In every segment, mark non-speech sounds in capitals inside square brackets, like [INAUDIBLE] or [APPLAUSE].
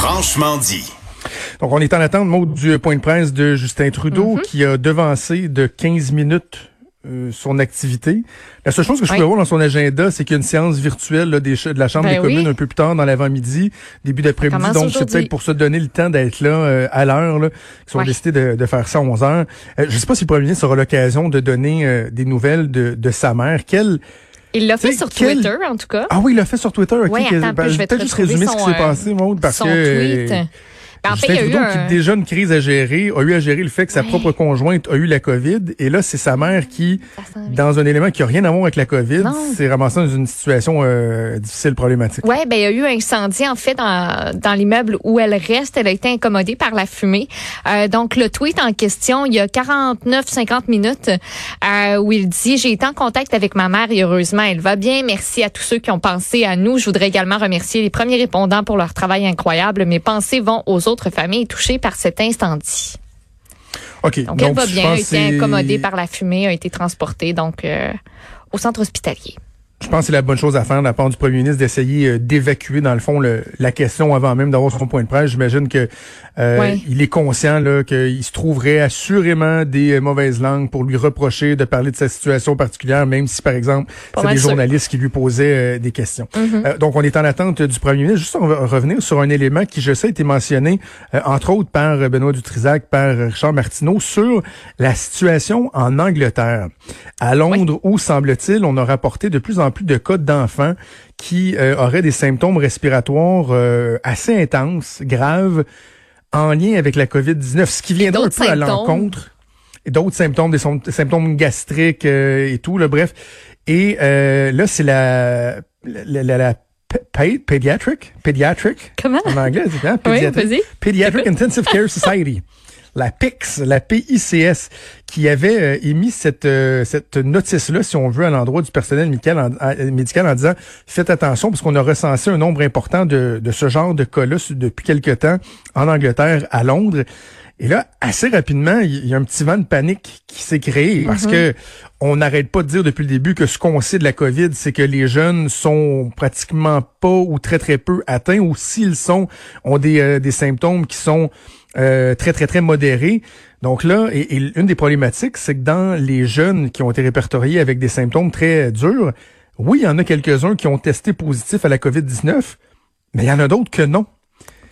Franchement dit. Donc, on est en attente, mot du point de presse de Justin Trudeau, Mhm. qui a devancé de 15 minutes euh, son activité. La seule chose que je Oui. pouvais voir dans son agenda, c'est qu'il y a une séance virtuelle là, des de la Chambre Ben des communes oui. un peu plus tard dans l'avant-midi, début d'après-midi. Donc, c'est peut-être pour se donner le temps d'être là euh, à l'heure, là, qu'ils ont Ouais. décidé de, de faire ça à 11 heures. Euh, je sais pas si le premier ministre aura l'occasion de donner euh, des nouvelles de, de sa mère. Quelle... Il l'a fait sur quel- Twitter, en tout cas. Ah oui, il l'a fait sur Twitter. ok, Ouais, que- attends ben, je vais te peut-être juste résumer ce qui s'est euh, passé, Maud, parce son que... tweet. En fait, il y a eu un... qui déjà une crise à gérer, a eu à gérer le fait que sa Ouais. propre conjointe a eu la COVID. Et là, c'est sa mère qui, dans un élément qui a rien à voir avec la COVID, s'est ramassée dans une situation euh, difficile, problématique. Ouais, ben il y a eu un incendie en fait dans, dans l'immeuble où elle reste. Elle a été incommodée par la fumée. Euh, donc le tweet en question, il y a 49-50 minutes euh, où il dit j'ai été en contact avec ma mère et heureusement elle va bien. Merci à tous ceux qui ont pensé à nous. Je voudrais également remercier les premiers répondants pour leur travail incroyable. Mes pensées vont aux autres familles touchées par cet incendie. OK. Donc, elle va bien, a été incommodée par la fumée, a été transportée donc euh, au centre hospitalier. Je pense que c'est la bonne chose à faire de la part du premier ministre d'essayer euh, d'évacuer, dans le fond, le- la question avant même d'avoir son point de presse. J'imagine que euh, Ouais. il est conscient là qu'il se trouverait assurément des euh, mauvaises langues pour lui reprocher de parler de sa situation particulière, même si, par exemple, c'est des sûr. journalistes qui lui posaient euh, des questions. Mhm. Euh, donc, on est en attente du premier ministre. Juste on va revenir sur un élément qui, je sais, a été mentionné, entre autres, par Benoît Dutrisac, par Richard Martineau, sur la situation en Angleterre. À Londres, où, semble-t-il, on a rapporté de plus en plus de cas d'enfants qui euh, auraient des symptômes respiratoires euh, assez intenses, graves, en lien avec la COVID-19, ce qui viendra un peu à l'encontre d'autres symptômes, des sym- symptômes gastriques euh, et tout, là, bref. Et là, c'est la, la, pediatric, pediatric, Comment? en anglais, c'est hein, Oui. Pediatric [LAUGHS] Intensive Care Society. La PICS, la PICS, qui avait euh, émis cette, euh, cette notice-là, si on veut, à l'endroit du personnel médical en, à- médical en disant faites attention parce qu'on a recensé un nombre important de, de ce genre de cas-là depuis quelque temps en Angleterre, à Londres. Et là, assez rapidement, il y a un petit vent de panique qui s'est créé parce que on n'arrête pas de dire depuis le début que ce qu'on sait de la COVID, c'est que les jeunes sont pratiquement pas ou très très peu atteints ou s'ils sont, ont des, euh, des symptômes qui sont euh, très très très modérés. Donc là, et, et une des problématiques, c'est que dans les jeunes qui ont été répertoriés avec des symptômes très durs, oui, il y en a quelques-uns qui ont testé positif à la COVID-19, mais il y en a d'autres que non.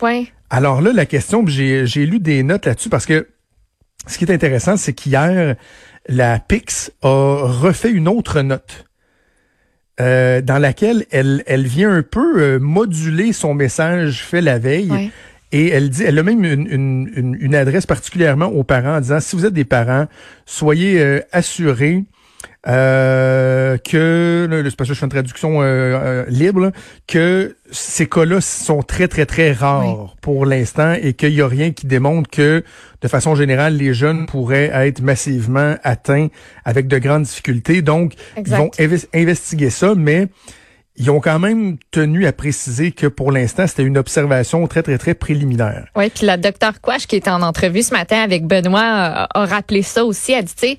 Ouais. Alors là, la question, j'ai j'ai lu des notes là-dessus parce que ce qui est intéressant, c'est qu'hier, la PIX a refait une autre note euh, dans laquelle elle, elle vient un peu euh, moduler son message fait la veille. Ouais. Et elle dit, elle a même une, une, une, une adresse particulièrement aux parents en disant, si vous êtes des parents, soyez euh, assurés euh, que, parce que je fais une traduction euh, euh, libre, là, que ces cas-là sont très, très, très rares pour l'instant et qu'il n'y a rien qui démontre que, de façon générale, les jeunes pourraient être massivement atteints avec de grandes difficultés. Donc, Exact. ils vont inves- investiguer ça, mais ils ont quand même tenu à préciser que pour l'instant, c'était une observation très, très, très préliminaire. Oui, puis la docteur Quash qui était en entrevue ce matin avec Benoît a, a rappelé ça aussi. Elle dit, tu sais,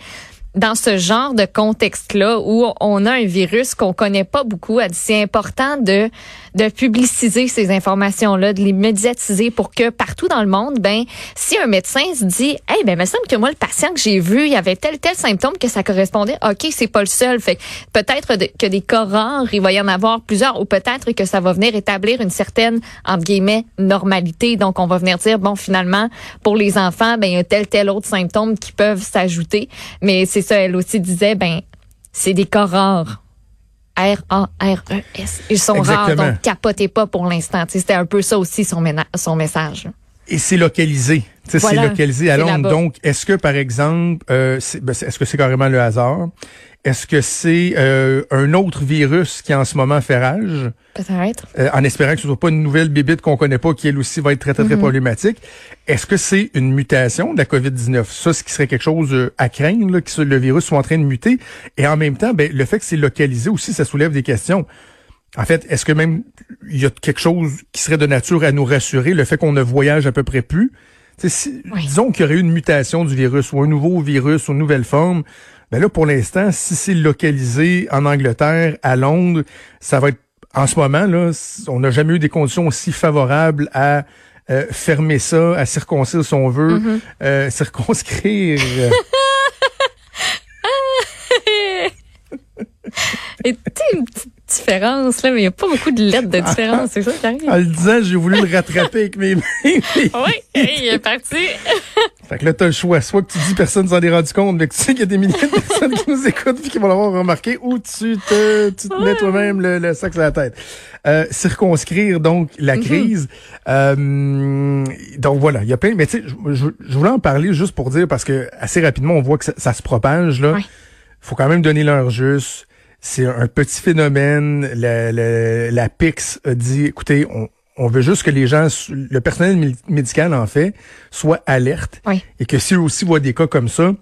dans ce genre de contexte-là où on a un virus qu'on connaît pas beaucoup, c'est important de de publiciser ces informations-là, de les médiatiser pour que partout dans le monde, ben si un médecin se dit, hey ben me semble que moi le patient que j'ai vu, il y avait tel tel symptôme que ça correspondait, ok c'est pas le seul, fait peut-être que des cas rares, il va y en avoir plusieurs, ou peut-être que ça va venir établir une certaine entre guillemets normalité. Donc on va venir dire bon finalement pour les enfants, ben il y a tel tel autre symptôme qui peuvent s'ajouter, mais ça elle aussi disait ben c'est des cas rares. R-A-R-E-S. Ils sont rares, donc capotez pas pour l'instant. C'était un peu ça aussi son message. Et c'est localisé. C'est localisé à Londres. Donc, est-ce que, par exemple, euh, ben, est-ce que c'est carrément le hasard? Est-ce que c'est euh, un autre virus qui en ce moment fait rage? Peut-être. Euh, en espérant que ce soit pas une nouvelle bibite qu'on connaît pas, qui elle aussi va être très, très, très mhm. problématique. Est-ce que c'est une mutation de la COVID-19? Ça, ce qui serait quelque chose euh, à craindre, là, que le virus soit en train de muter. Et en même temps, ben, le fait que c'est localisé aussi, ça soulève des questions. En fait, est-ce que même il y a quelque chose qui serait de nature à nous rassurer, le fait qu'on ne voyage à peu près plus? Disons qu'il y aurait eu une mutation du virus ou un nouveau virus ou une nouvelle forme. Ben là, pour l'instant, si c'est localisé en Angleterre, à Londres, ça va être en ce moment, là, on n'a jamais eu des conditions aussi favorables à euh, fermer ça, à circoncire si on veut, mm-hmm. euh, [LAUGHS] circonscrire. [LAUGHS] Et une petite différence, là, mais il n'y a pas beaucoup de lettres de différence. C'est ça qui arrive. En le disant, j'ai voulu le rattraper avec mes mains. oui, il est parti. [LAUGHS] fait que là, tu as le choix. Soit que tu dis personne s'en est rendu compte, mais que tu sais qu'il y a des milliers de personnes qui nous écoutent et qui vont l'avoir remarqué, ou tu te, tu te mets toi-même le, le sac sur la tête. Euh, circonscrire, donc, la mm-hmm. crise. Euh, donc, voilà, il y a plein... Mais tu sais, je, je, voulais en parler juste pour dire, parce que assez rapidement, on voit que ça, ça se propage, là. faut quand même donner l'heure juste c'est un petit phénomène. La, la, la PIX a dit, écoutez, on, on veut juste que les gens, le personnel médical en fait, soit alerte et que si eux aussi voient des cas comme ça,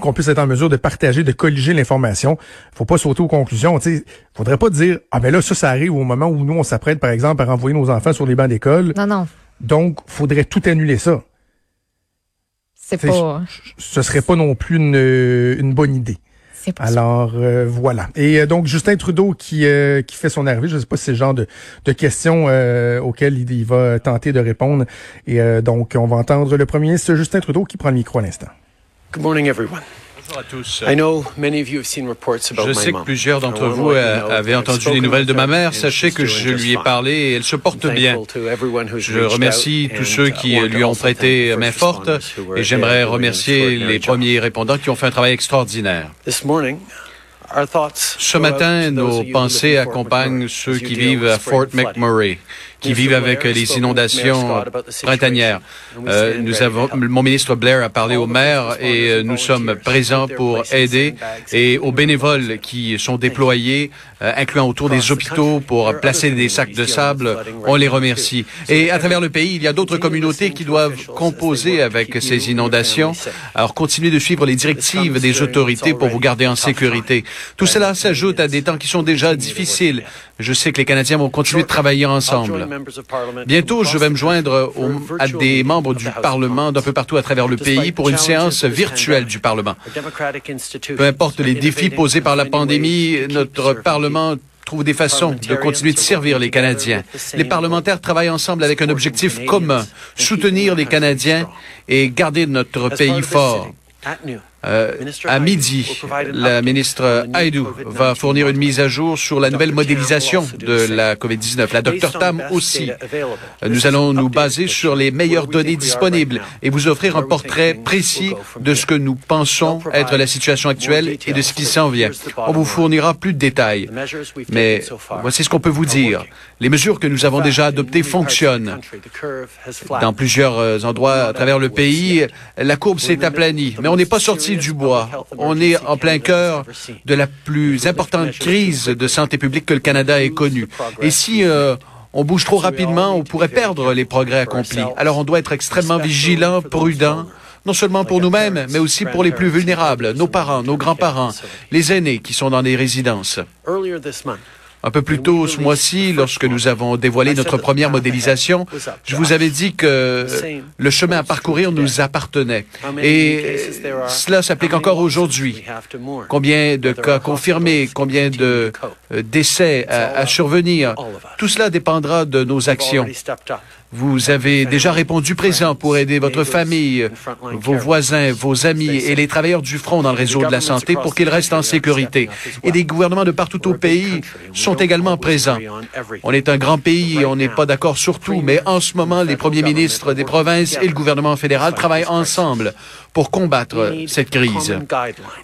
qu'on puisse être en mesure de partager, de colliger l'information. Faut pas sauter aux conclusions. Il faudrait pas dire ah ben là ça ça arrive au moment où nous on s'apprête par exemple à renvoyer nos enfants sur les bancs d'école. Non non. Donc faudrait tout annuler ça. C'est pas. Ce serait pas non plus une, une bonne idée. Alors euh, voilà. Et euh, donc Justin Trudeau qui euh, qui fait son arrivée, je ne sais pas si c'est le genre de, de questions auxquelles il, il, va tenter de répondre. Et donc on va entendre le premier ministre Justin Trudeau qui prend le micro à l'instant. Good morning everyone. Bonjour à tous. Je sais que plusieurs d'entre vous avaient entendu des nouvelles de ma mère. Sachez que je lui ai parlé et elle se porte bien. Je remercie tous ceux qui lui ont prêté main forte et j'aimerais remercier les premiers répondants qui ont fait un travail extraordinaire. Ce matin, nos pensées accompagnent ceux qui vivent à Fort McMurray qui vivent avec les inondations printanières. Euh, nous avons, mon ministre Blair a parlé aux maires et euh, nous sommes présents pour aider et aux bénévoles qui sont déployés, euh, incluant autour des hôpitaux pour placer des sacs de sable. On les remercie. Et à travers le pays, il y a d'autres communautés qui doivent composer avec ces inondations. Alors continuez de suivre les directives des autorités pour vous garder en sécurité. Tout cela s'ajoute à des temps qui sont déjà difficiles. Je sais que les Canadiens vont continuer de travailler ensemble. Bientôt, je vais me joindre à des membres du Parlement d'un peu partout à travers le pays pour une séance virtuelle du Parlement. Peu importe les défis posés par la pandémie, notre Parlement trouve des façons de continuer de servir les Canadiens. Les parlementaires travaillent ensemble avec un objectif commun, soutenir les Canadiens et garder notre pays fort. Euh, à midi, la ministre Haidou va fournir une mise à jour sur la nouvelle modélisation de la COVID-19. La docteur Tam aussi. Nous allons nous baser sur les meilleures données disponibles et vous offrir un portrait précis de ce que nous pensons être la situation actuelle et de ce qui s'en vient. On vous fournira plus de détails. Mais voici ce qu'on peut vous dire. Les mesures que nous avons déjà adoptées fonctionnent. Dans plusieurs euh, endroits à travers le pays, la courbe s'est aplanie, mais on n'est pas sorti du bois. On est en plein cœur de la plus importante crise de santé publique que le Canada ait connue. Et si euh, on bouge trop rapidement, on pourrait perdre les progrès accomplis. Alors on doit être extrêmement vigilant, prudent, non seulement pour nous-mêmes, mais aussi pour les plus vulnérables, nos parents, nos grands-parents, les aînés qui sont dans des résidences. Un peu plus tôt ce mois-ci, lorsque nous avons dévoilé notre première modélisation, je vous avais dit que le chemin à parcourir nous appartenait. Et cela s'applique encore aujourd'hui. Combien de cas confirmés, combien de euh, décès à, survenir, tout cela dépendra de nos actions. Vous avez déjà répondu présent pour aider votre famille, vos voisins, vos amis et les travailleurs du front dans le réseau de la santé pour qu'ils restent en sécurité. Et des gouvernements de partout au pays sont sont également présents. On est un grand pays et on n'est pas d'accord sur tout, mais en ce moment, les premiers ministres des provinces et le gouvernement fédéral travaillent ensemble pour combattre cette crise.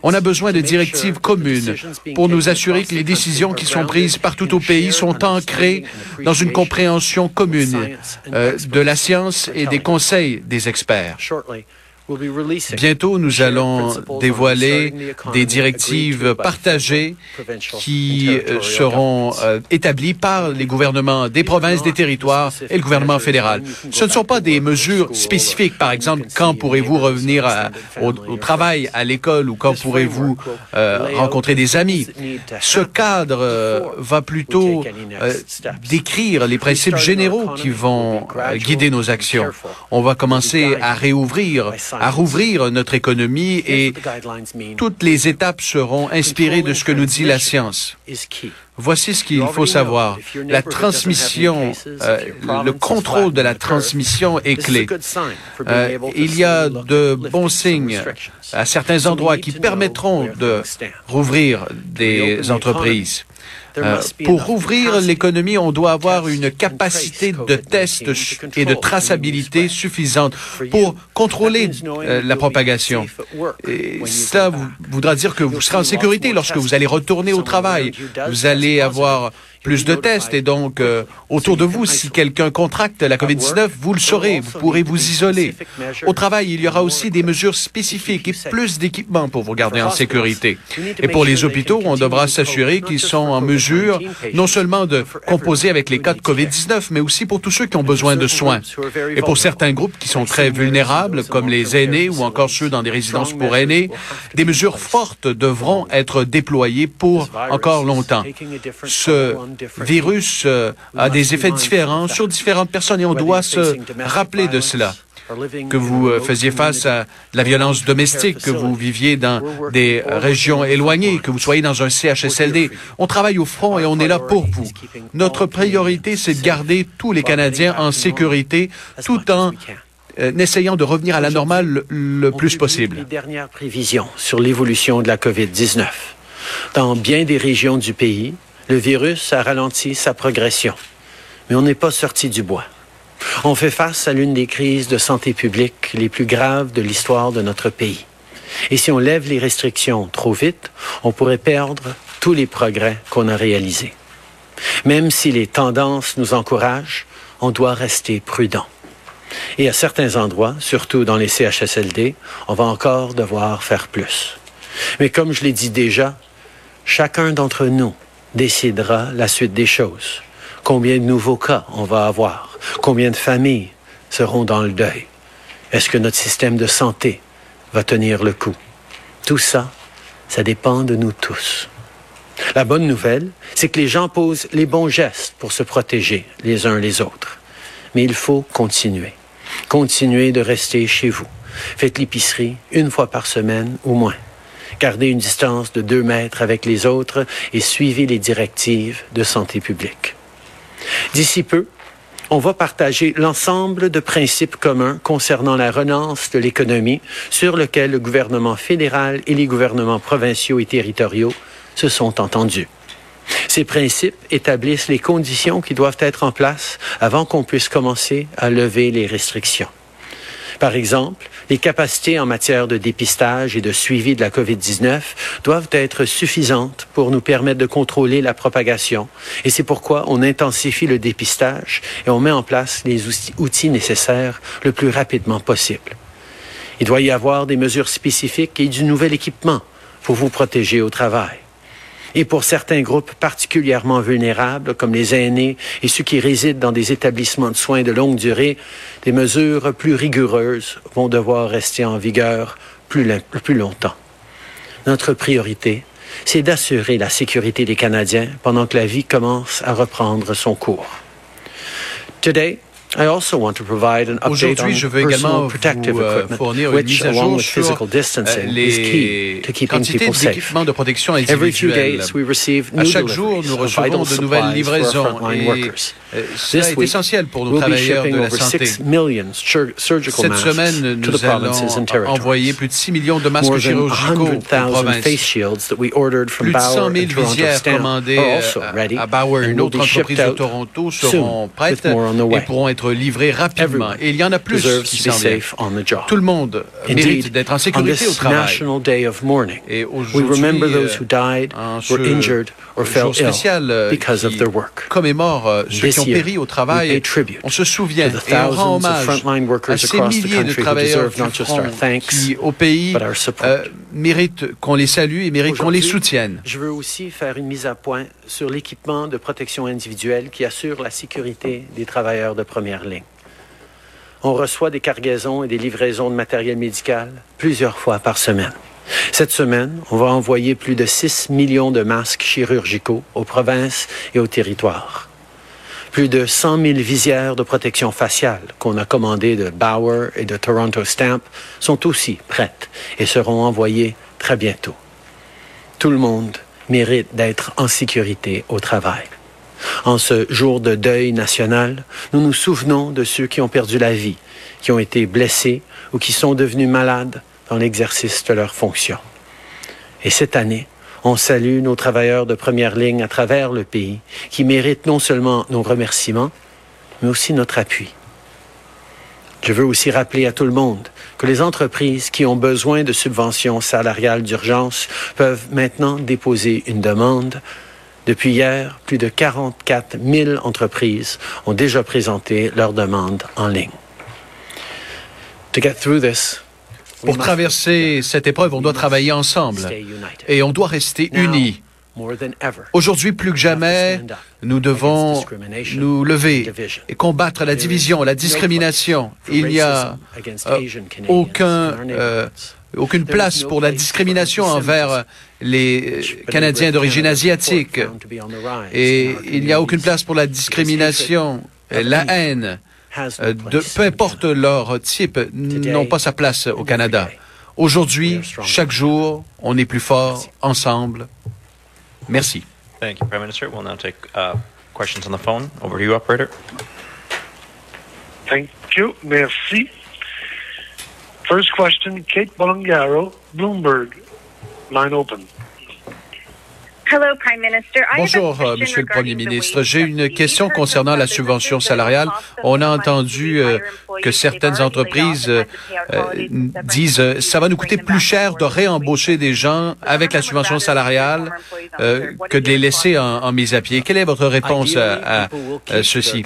On a besoin de directives communes pour nous assurer que les décisions qui sont prises partout au pays sont ancrées dans une compréhension commune euh, de la science et des conseils des experts. Bientôt, nous allons dévoiler des directives partagées qui euh, seront euh, établies par les gouvernements des provinces, des territoires et le gouvernement fédéral. Ce ne sont pas des mesures spécifiques. Par exemple, quand pourrez-vous revenir au, travail, à l'école ou quand pourrez-vous euh, rencontrer des amis. Ce cadre va plutôt décrire les principes généraux qui vont guider nos actions. On va commencer à réouvrir à rouvrir notre économie et toutes les étapes seront inspirées de ce que nous dit la science. Voici ce qu'il faut savoir. La transmission, euh, le contrôle de la transmission est clé. Euh, il y a de bons signes à certains endroits qui permettront de rouvrir des entreprises. Euh, pour rouvrir l'économie, on doit avoir une capacité de test et de traçabilité suffisante pour contrôler euh, la propagation. Et cela voudra dire que vous serez en sécurité lorsque vous allez retourner au travail. Vous allez avoir plus de tests et donc euh, autour de vous, si quelqu'un contracte la COVID-19, vous le saurez, vous pourrez vous isoler. Au travail, il y aura aussi des mesures spécifiques et plus d'équipements pour vous garder en sécurité. Et pour les hôpitaux, on devra s'assurer qu'ils sont en mesure non seulement de composer avec les cas de COVID-19, mais aussi pour tous ceux qui ont besoin de soins. Et pour certains groupes qui sont très vulnérables, comme les aînés ou encore ceux dans des résidences pour aînés, des mesures fortes devront être déployées pour encore longtemps. Ce virus euh, a des effets différents sur différentes personnes et on doit se rappeler de cela que vous euh, faisiez face à la violence domestique, que vous viviez dans des régions éloignées, que vous soyez dans un CHSLD. On travaille au front et on est là pour vous. Notre priorité, c'est de garder tous les Canadiens en sécurité tout en euh, essayant de revenir à la normale le, plus possible. Les dernières prévisions sur l'évolution de la COVID-19. Dans bien des régions du pays, le virus a ralenti sa progression, mais on n'est pas sorti du bois. On fait face à l'une des crises de santé publique les plus graves de l'histoire de notre pays. Et si on lève les restrictions trop vite, on pourrait perdre tous les progrès qu'on a réalisés. Même si les tendances nous encouragent, on doit rester prudent. Et à certains endroits, surtout dans les CHSLD, on va encore devoir faire plus. Mais comme je l'ai dit déjà, chacun d'entre nous décidera la suite des choses. Combien de nouveaux cas on va avoir? Combien de familles seront dans le deuil? Est-ce que notre système de santé va tenir le coup? Tout ça, ça dépend de nous tous. La bonne nouvelle, c'est que les gens posent les bons gestes pour se protéger les uns les autres. Mais il faut continuer. Continuez de rester chez vous. Faites l'épicerie une fois par semaine ou moins. Gardez une distance de deux mètres avec les autres et suivez les directives de santé publique. D'ici peu, on va partager l'ensemble de principes communs concernant la relance de l'économie sur lequel le gouvernement fédéral et les gouvernements provinciaux et territoriaux se sont entendus. Ces principes établissent les conditions qui doivent être en place avant qu'on puisse commencer à lever les restrictions. Par exemple, les capacités en matière de dépistage et de suivi de la COVID-19 doivent être suffisantes pour nous permettre de contrôler la propagation. Et c'est pourquoi on intensifie le dépistage et on met en place les outils nécessaires le plus rapidement possible. Il doit y avoir des mesures spécifiques et du nouvel équipement pour vous protéger au travail. Et pour certains groupes particulièrement vulnérables, comme les aînés et ceux qui résident dans des établissements de soins de longue durée, des mesures plus rigoureuses vont devoir rester en vigueur plus, longtemps. Notre priorité, c'est d'assurer la sécurité des Canadiens pendant que la vie commence à reprendre son cours. Today, Aujourd'hui, je veux également vous euh, fournir une mise à jour sur euh, les quantités d'équipements de protection individuelle. À chaque jour, nous recevons de nouvelles livraisons et euh, cela est essentiel pour nos travailleurs de la santé. Cette semaine, nous allons envoyer plus de 6 millions de masques chirurgicaux aux provinces. Plus de 100 000 visières commandées à Bauer, une autre entreprise de Toronto, seront prêtes et pourront être livrées rapidement. Et il y en a plus qui s'en viennent. Tout le monde mérite d'être en sécurité au travail. Et aujourd'hui, un jour spécial euh, qui commémore euh, ceux qui ont péri au travail, on se souvient et on rend hommage à ces milliers de travailleurs qui, au pays, euh, méritent qu'on les salue et méritent qu'on les soutienne. Je veux aussi faire une mise à point sur l'équipement de protection individuelle qui assure la sécurité des travailleurs de première ligne. On reçoit des cargaisons et des livraisons de matériel médical plusieurs fois par semaine. Cette semaine, on va envoyer plus de 6 millions de masques chirurgicaux aux provinces et aux territoires. Plus de 100 000 visières de protection faciale qu'on a commandées de Bauer et de Toronto Stamp sont aussi prêtes et seront envoyées très bientôt. Tout le monde mérite d'être en sécurité au travail. En ce jour de deuil national, nous nous souvenons de ceux qui ont perdu la vie, qui ont été blessés ou qui sont devenus malades dans l'exercice de leurs fonctions. Et cette année, on salue nos travailleurs de première ligne à travers le pays qui méritent non seulement nos remerciements, mais aussi notre appui. Je veux aussi rappeler à tout le monde que les entreprises qui ont besoin de subventions salariales d'urgence peuvent maintenant déposer une demande. Depuis hier, plus de 44 000 entreprises ont déjà présenté leur demande en ligne. To get through this, pour traverser cette épreuve, on doit travailler ensemble. Et on doit rester unis. Aujourd'hui, plus que jamais, nous devons nous lever et combattre la division, la discrimination. Il n'y a euh, aucun, euh, aucune place pour la discrimination envers les Canadiens d'origine asiatique. Et il n'y a aucune place pour la discrimination, la haine. euh, de, peu importe leur type, n'ont pas sa place au Canada. Aujourd'hui, chaque jour, on est plus fort ensemble. Merci. Thank you, Prime Minister. We'll now take uh, questions on the phone. Over to you, operator. Thank you. Merci. First question, Kate Bolongaro, Bloomberg. Line open. Bonjour, euh, Monsieur le Premier ministre. J'ai une question concernant la subvention salariale. On a entendu euh, que certaines entreprises euh, disent ça va nous coûter plus cher de réembaucher des gens avec la subvention salariale que de les laisser en, mise à pied. Quelle est votre réponse à, ceci?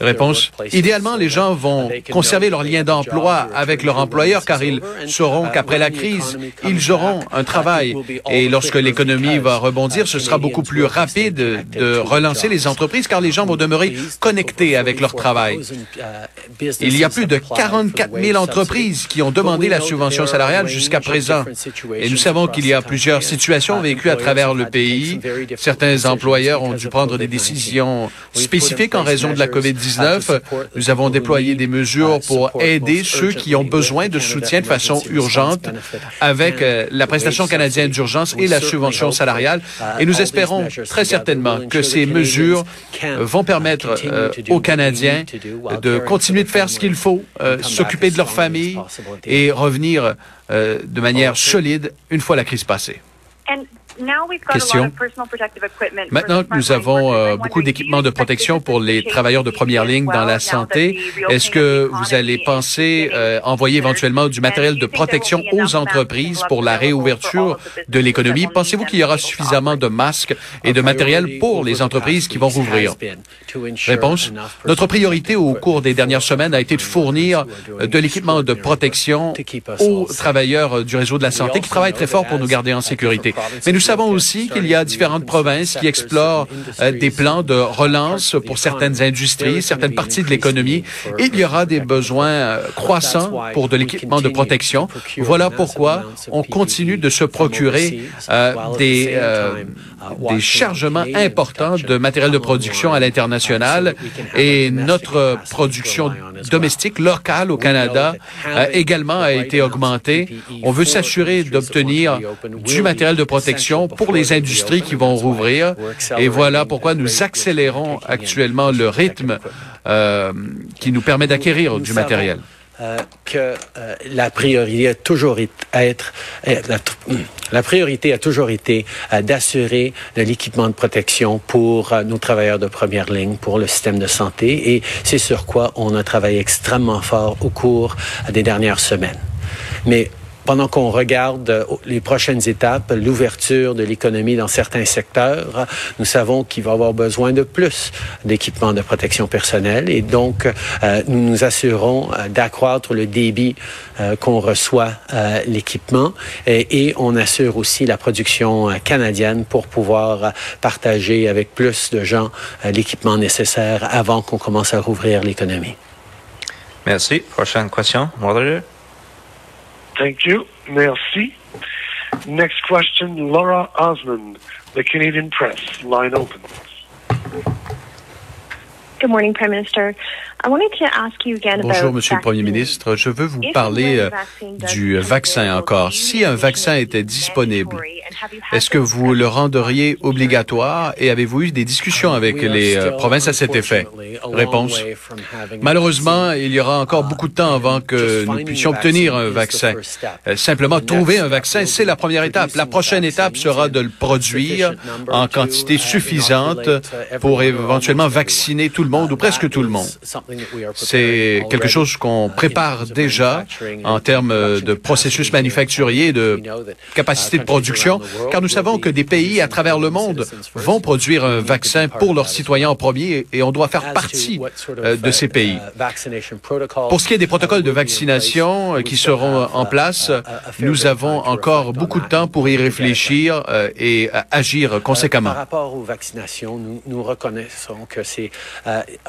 Réponse. Idéalement, les gens vont conserver leur lien d'emploi avec leur employeur car ils sauront qu'après la crise, ils auront un travail. Et lorsque l'économie va rebondir, ce sera beaucoup plus rapide de relancer les entreprises car les gens vont demeurer connectés avec leur travail. Il y a plus de 44 000 entreprises qui ont demandé la subvention salariale jusqu'à présent. Et nous savons qu'il y a plusieurs situations vécues à travers le pays. Certains employeurs ont dû prendre des décisions spécifiques en raison de la COVID-19. Nous avons déployé des mesures pour aider ceux qui ont besoin de soutien de façon urgente avec euh, la prestation canadienne d'urgence et la subvention salariale et nous espérons très certainement que ces mesures vont permettre euh, aux Canadiens de continuer de faire ce qu'il faut, euh, s'occuper de leur famille et revenir euh, de manière solide une fois la crise passée. Question. Maintenant que nous avons euh, beaucoup d'équipements de protection pour les travailleurs de première ligne dans la santé, est-ce que vous allez penser euh, envoyer éventuellement du matériel de protection aux entreprises pour la réouverture de l'économie? Pensez-vous qu'il y aura suffisamment de masques et de matériel pour les entreprises qui vont rouvrir? Réponse. Notre priorité au cours des dernières semaines a été de fournir de l'équipement de protection aux travailleurs du réseau de la santé qui travaillent très fort pour nous garder en sécurité. Mais nous savons aussi qu'il y a différentes provinces qui explorent euh, des plans de relance pour certaines industries, certaines parties de l'économie. Il y aura des besoins euh, croissants pour de l'équipement de protection. Voilà pourquoi on continue de se procurer euh, des chargements importants de matériel de production à l'international et notre production domestique locale au Canada également a été augmentée. On veut s'assurer d'obtenir du matériel de protection pour les industries qui vont rouvrir. Et voilà pourquoi nous accélérons actuellement le rythme euh, qui nous permet d'acquérir du matériel. Euh, que euh, la priorité a toujours été être la, priorité a toujours été d'assurer de l'équipement de protection pour nos travailleurs de première ligne, pour le système de santé, et c'est sur quoi on a travaillé extrêmement fort au cours des dernières semaines. Mais pendant qu'on regarde euh, les prochaines étapes, l'ouverture de l'économie dans certains secteurs, nous savons qu'il va avoir besoin de plus d'équipements de protection personnelle et donc euh, nous nous assurons euh, d'accroître le débit qu'on reçoit l'équipement et, et, on assure aussi la production canadienne pour pouvoir partager avec plus de gens l'équipement nécessaire avant qu'on commence à rouvrir l'économie. Merci. Prochaine question, moderator. Thank you. Merci. Next question, Laura Osmond, the Canadian Press. Line open. Good morning, Prime Minister. Bonjour, Monsieur le Premier ministre. Je veux vous parler euh, du vaccin encore. Si un vaccin était disponible, est-ce que vous le renderiez obligatoire et avez-vous eu des discussions avec les euh, provinces à cet effet? Réponse. Malheureusement, il y aura encore beaucoup de temps avant que nous puissions obtenir un vaccin. Euh, simplement, trouver un vaccin, c'est la première étape. La prochaine étape sera de le produire en quantité suffisante pour éventuellement vacciner tout le monde ou presque tout le monde. C'est quelque chose qu'on prépare déjà en termes de processus manufacturier, de capacité de production, car nous savons que des pays à travers le monde vont produire un vaccin pour leurs citoyens en premier et on doit faire partie euh, de ces pays. Pour ce qui est des protocoles de vaccination euh, qui seront en place, nous avons encore beaucoup de temps pour y réfléchir euh, et agir conséquemment. Par rapport aux vaccinations, nous, reconnaissons que c'est,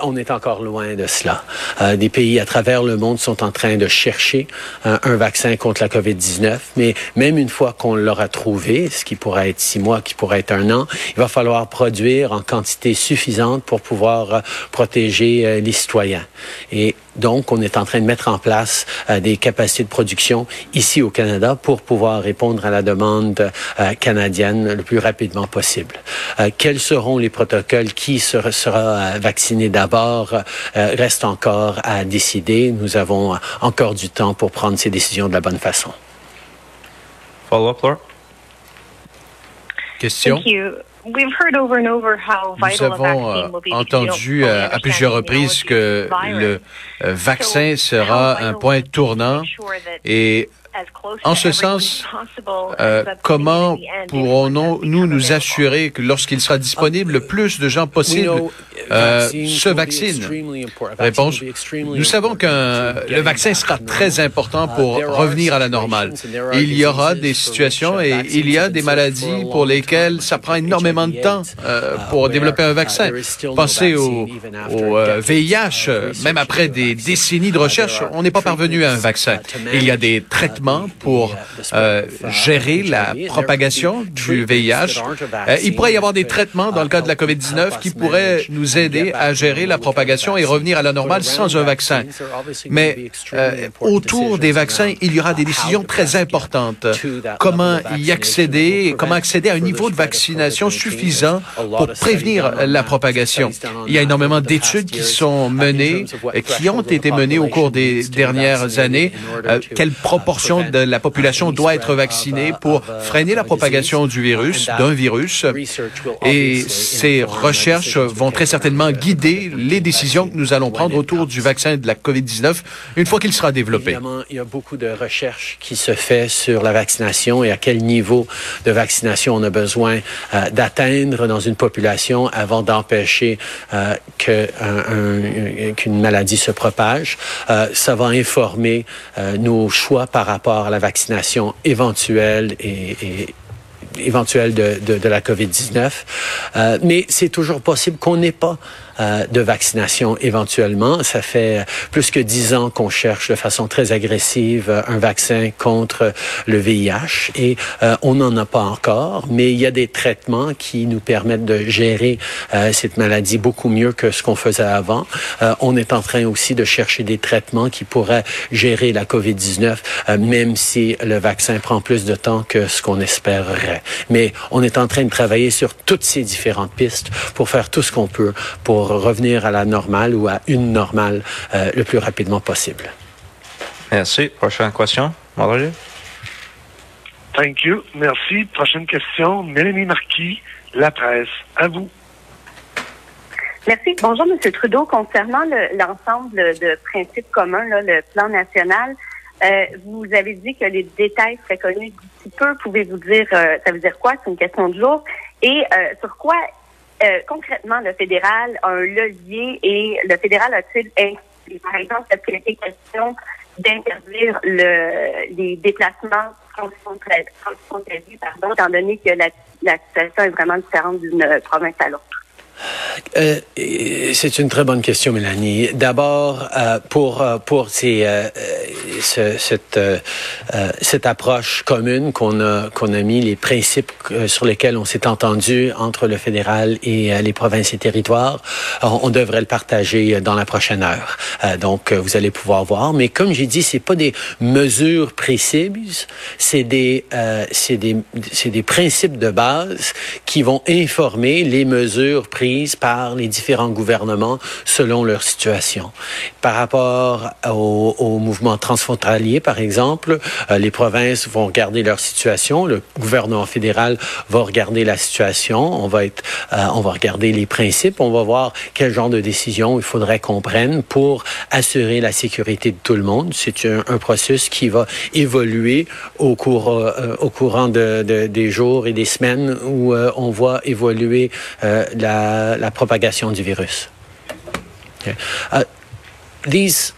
on est encore loin de cela. Euh, des pays à travers le monde sont en train de chercher euh, un vaccin contre la COVID-19, mais même une fois qu'on l'aura trouvé, ce qui pourrait être six mois, qui pourrait être un an, il va falloir produire en quantité suffisante pour pouvoir euh, protéger les citoyens. Et donc, on est en train de mettre en place des capacités de production ici au Canada pour pouvoir répondre à la demande canadienne le plus rapidement possible. Quels seront les protocoles? Qui sera vacciné d'abord? Reste encore à décider. Nous avons encore du temps pour prendre ces décisions de la bonne façon. Follow-up, Laura? Question? Nous avons euh, entendu euh, à plusieurs reprises que le euh, vaccin sera un point tournant et en ce sens, euh, comment pourrons-nous nous assurer que lorsqu'il sera disponible, le plus de gens possible euh, se vaccinent? Réponse. Nous savons que le vaccin sera très important pour revenir à la normale. Il y aura des situations et il y a des maladies pour lesquelles ça prend énormément de temps euh, pour développer un vaccin. Pensez au, au VIH. Même après des décennies de recherche, on n'est pas parvenu à un vaccin. Il y a des traitements pour euh, gérer la propagation du VIH. Euh, il pourrait y avoir des traitements dans le cas de la COVID-19 qui pourraient nous aider à gérer la propagation et revenir à la normale sans un vaccin. Mais euh, autour des vaccins, il y aura des décisions très importantes. Comment y accéder, comment accéder à un niveau de vaccination suffisant pour prévenir la propagation. Il y a énormément d'études qui sont menées, qui ont été menées au cours des dernières années. quelle proportion de la population doit être vaccinée pour freiner la propagation du virus, d'un virus. Et ces recherches vont très certainement guider les décisions que nous allons prendre autour du vaccin de la COVID-19 une fois qu'il sera développé. Évidemment, il y a beaucoup de recherches qui se fait sur la vaccination et à quel niveau de vaccination on a besoin euh, d'atteindre dans une population avant d'empêcher euh, qu'une maladie se propage. Euh, ça va informer nos choix par rapport à la vaccination éventuelle et, éventuelle de, la COVID-19. mais c'est toujours possible qu'on n'ait pas euh, de vaccination éventuellement. Ça fait plus que dix ans qu'on cherche de façon très agressive euh, un vaccin contre le VIH et euh, on n'en a pas encore, mais il y a des traitements qui nous permettent de gérer cette maladie beaucoup mieux que ce qu'on faisait avant. on est en train aussi de chercher des traitements qui pourraient gérer la COVID-19, même si le vaccin prend plus de temps que ce qu'on espérerait. Mais on est en train de travailler sur toutes ces différentes pistes pour faire tout ce qu'on peut pour revenir à la normale ou à une normale euh, le plus rapidement possible. Merci. Prochaine question, Marjorie? Thank you. Merci. Prochaine question, Mélanie Marquis, La Presse. À vous. Merci. Bonjour, M. Trudeau. Concernant l'ensemble de principes communs, le plan national, euh, vous avez dit que les détails seraient connus d'ici peu. Pouvez-vous dire, euh, ça veut dire quoi? C'est une question de jour. Et sur quoi euh, concrètement, le fédéral a un levier et le fédéral a-t-il par exemple, été question d'interdire le, les déplacements transfrontaliers, pardon, étant donné que la, la situation est vraiment différente d'une province à l'autre? Euh, c'est une très bonne question, Mélanie. D'abord, euh, pour euh, pour cette cette approche commune qu'on a qu'on a mis les principes sur lesquels on s'est entendu entre le fédéral et les provinces et territoires, on, devrait le partager dans la prochaine heure. donc, vous allez pouvoir voir. Mais comme j'ai dit, c'est pas des mesures précises, c'est des c'est des c'est des principes de base qui vont informer les mesures prises par les différents gouvernements selon leur situation. Par rapport au, au mouvement transfrontalier, par exemple, euh, les provinces vont regarder leur situation, le gouvernement fédéral va regarder la situation, on va être, euh, on va regarder les principes, on va voir quel genre de décision il faudrait qu'on prenne pour assurer la sécurité de tout le monde. C'est un, processus qui va évoluer au cours, euh, au courant de, de, des jours et des semaines où on voit évoluer la la propagation du virus. Okay. Uh, these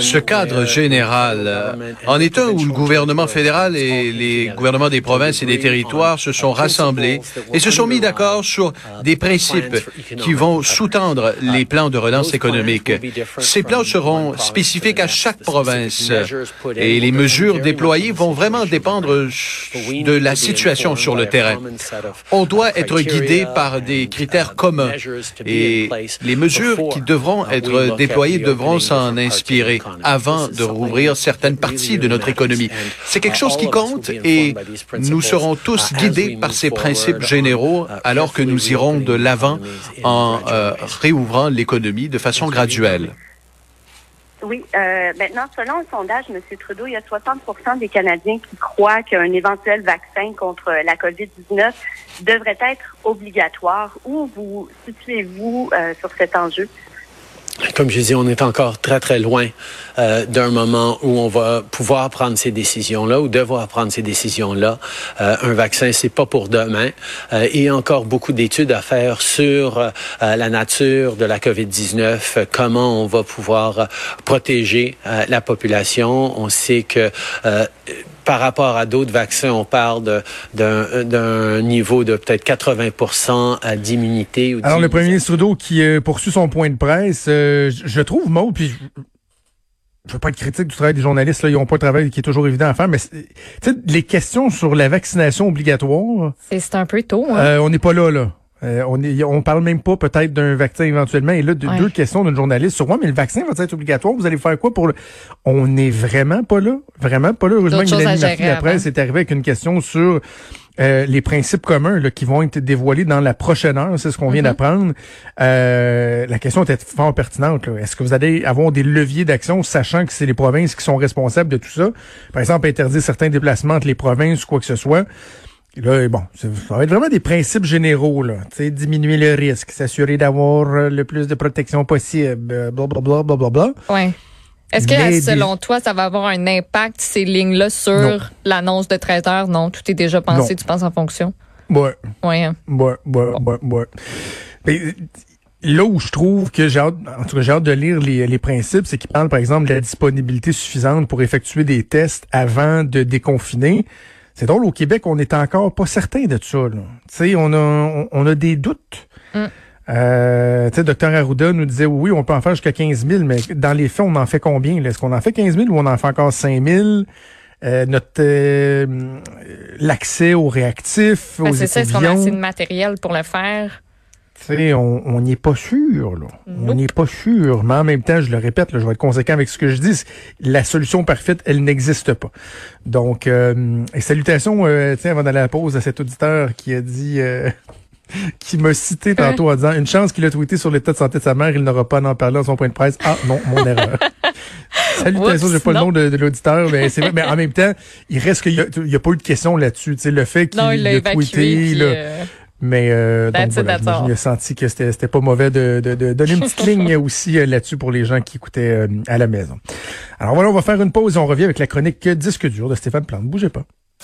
Ce cadre général euh, en est un où le gouvernement fédéral et les gouvernements des provinces et des territoires se sont rassemblés et se sont mis d'accord sur des principes qui vont sous-tendre les plans de relance économique. Ces plans seront spécifiques à chaque province et les mesures déployées vont vraiment dépendre de la situation sur le terrain. On doit être guidé par des critères communs et les mesures qui devront être déployées devront s'en inspirer avant de rouvrir certaines parties de notre économie. C'est quelque chose qui compte et nous serons tous guidés par ces principes généraux alors que nous irons de l'avant en euh, réouvrant l'économie de façon graduelle. Oui. Euh, maintenant, selon un sondage, M. Trudeau, il y a 60 des Canadiens qui croient qu'un éventuel vaccin contre la COVID-19 devrait être obligatoire. Où vous situez-vous euh, sur cet enjeu? Comme je dis, on est encore très, très loin euh, d'un moment où on va pouvoir prendre ces décisions-là ou devoir prendre ces décisions-là. Euh, un vaccin, c'est pas pour demain. Euh, il y a encore beaucoup d'études à faire sur euh, la nature de la COVID-19, comment on va pouvoir protéger euh, la population. On sait que par rapport à d'autres vaccins, on parle d'un niveau de peut-être 80% d'immunité. Alors, le premier ministre Trudeau qui euh, poursuit son point de presse, euh, je trouve, Maud, puis je veux pas être critique du travail des journalistes, là, ils n'ont pas un travail qui est toujours évident à faire, mais les questions sur la vaccination obligatoire... C'est un peu tôt. Hein? Euh, on n'est pas là, là. Euh, on est, on parle même pas peut-être d'un vaccin éventuellement. Et là, deux questions d'une journaliste sur moi, mais le vaccin va être obligatoire. Vous allez faire quoi pour le... On n'est vraiment pas là. Vraiment pas là. Heureusement que Martin, la presse est arrivée avec une question sur euh, les principes communs là, qui vont être dévoilés dans la prochaine heure, c'est ce qu'on vient mm-hmm. d'apprendre. Euh, la question était fort pertinente. Est-ce que vous allez avoir des leviers d'action, sachant que c'est les provinces qui sont responsables de tout ça? Par exemple, interdire certains déplacements entre les provinces ou quoi que ce soit. Là, bon, ça va être vraiment des principes généraux, là. Tu sais, diminuer le risque, s'assurer d'avoir euh, le plus de protection possible, blablabla, blablabla. Ouais. Est-ce que, selon toi, ça va avoir un impact, ces lignes-là, sur l'annonce de 13 heures? Non, tout est déjà pensé, tu penses en fonction? Ouais. Ouais. Hein. Ouais, ouais, ouais, ouais. Là où je trouve que j'ai hâte, en tout cas, j'ai hâte de lire les, les principes, c'est qu'ils parlent, par exemple, de la disponibilité suffisante pour effectuer des tests avant de déconfiner C'est drôle, au Québec, on n'est encore pas certain de ça. Tu sais, on a, on, a des doutes. Mm. Euh, tu sais, Dr Arruda nous disait oui, on peut en faire jusqu'à 15 000, mais dans les faits, on en fait combien? Est-ce qu'on en fait 15 000 ou on en fait encore 5 000? Euh, notre euh, l'accès aux réactifs, ben, C'est ça, est-ce qu'on a assez de matériel pour le faire? On n'y est pas sûr. Là. On n'est pas sûr. Mais en même temps, je le répète, je vais être conséquent avec ce que je dis. La solution parfaite, elle n'existe pas. Donc, euh, et salutations, euh, tiens, avant d'aller à la pause, à cet auditeur qui a dit... Euh, [LAUGHS] qui m'a cité tantôt en disant une chance qu'il a tweeté sur l'état de santé de sa mère, il n'aura pas à en parler dans son point de presse. Ah non, mon [LAUGHS] erreur. Salutations, j'ai pas le nom de, l'auditeur, mais c'est vrai. Mais en même temps, il reste qu'il n'y a, pas eu de question là-dessus. le fait qu'il a tweeté, mais euh, donc, voilà, j'ai senti que c'était pas mauvais de, de, de donner une petite [LAUGHS] ligne aussi euh, là-dessus pour les gens qui écoutaient euh, à la maison. Alors voilà, on va faire une pause et on revient avec la chronique Disque dur de Stéphane Plante. Bougez pas.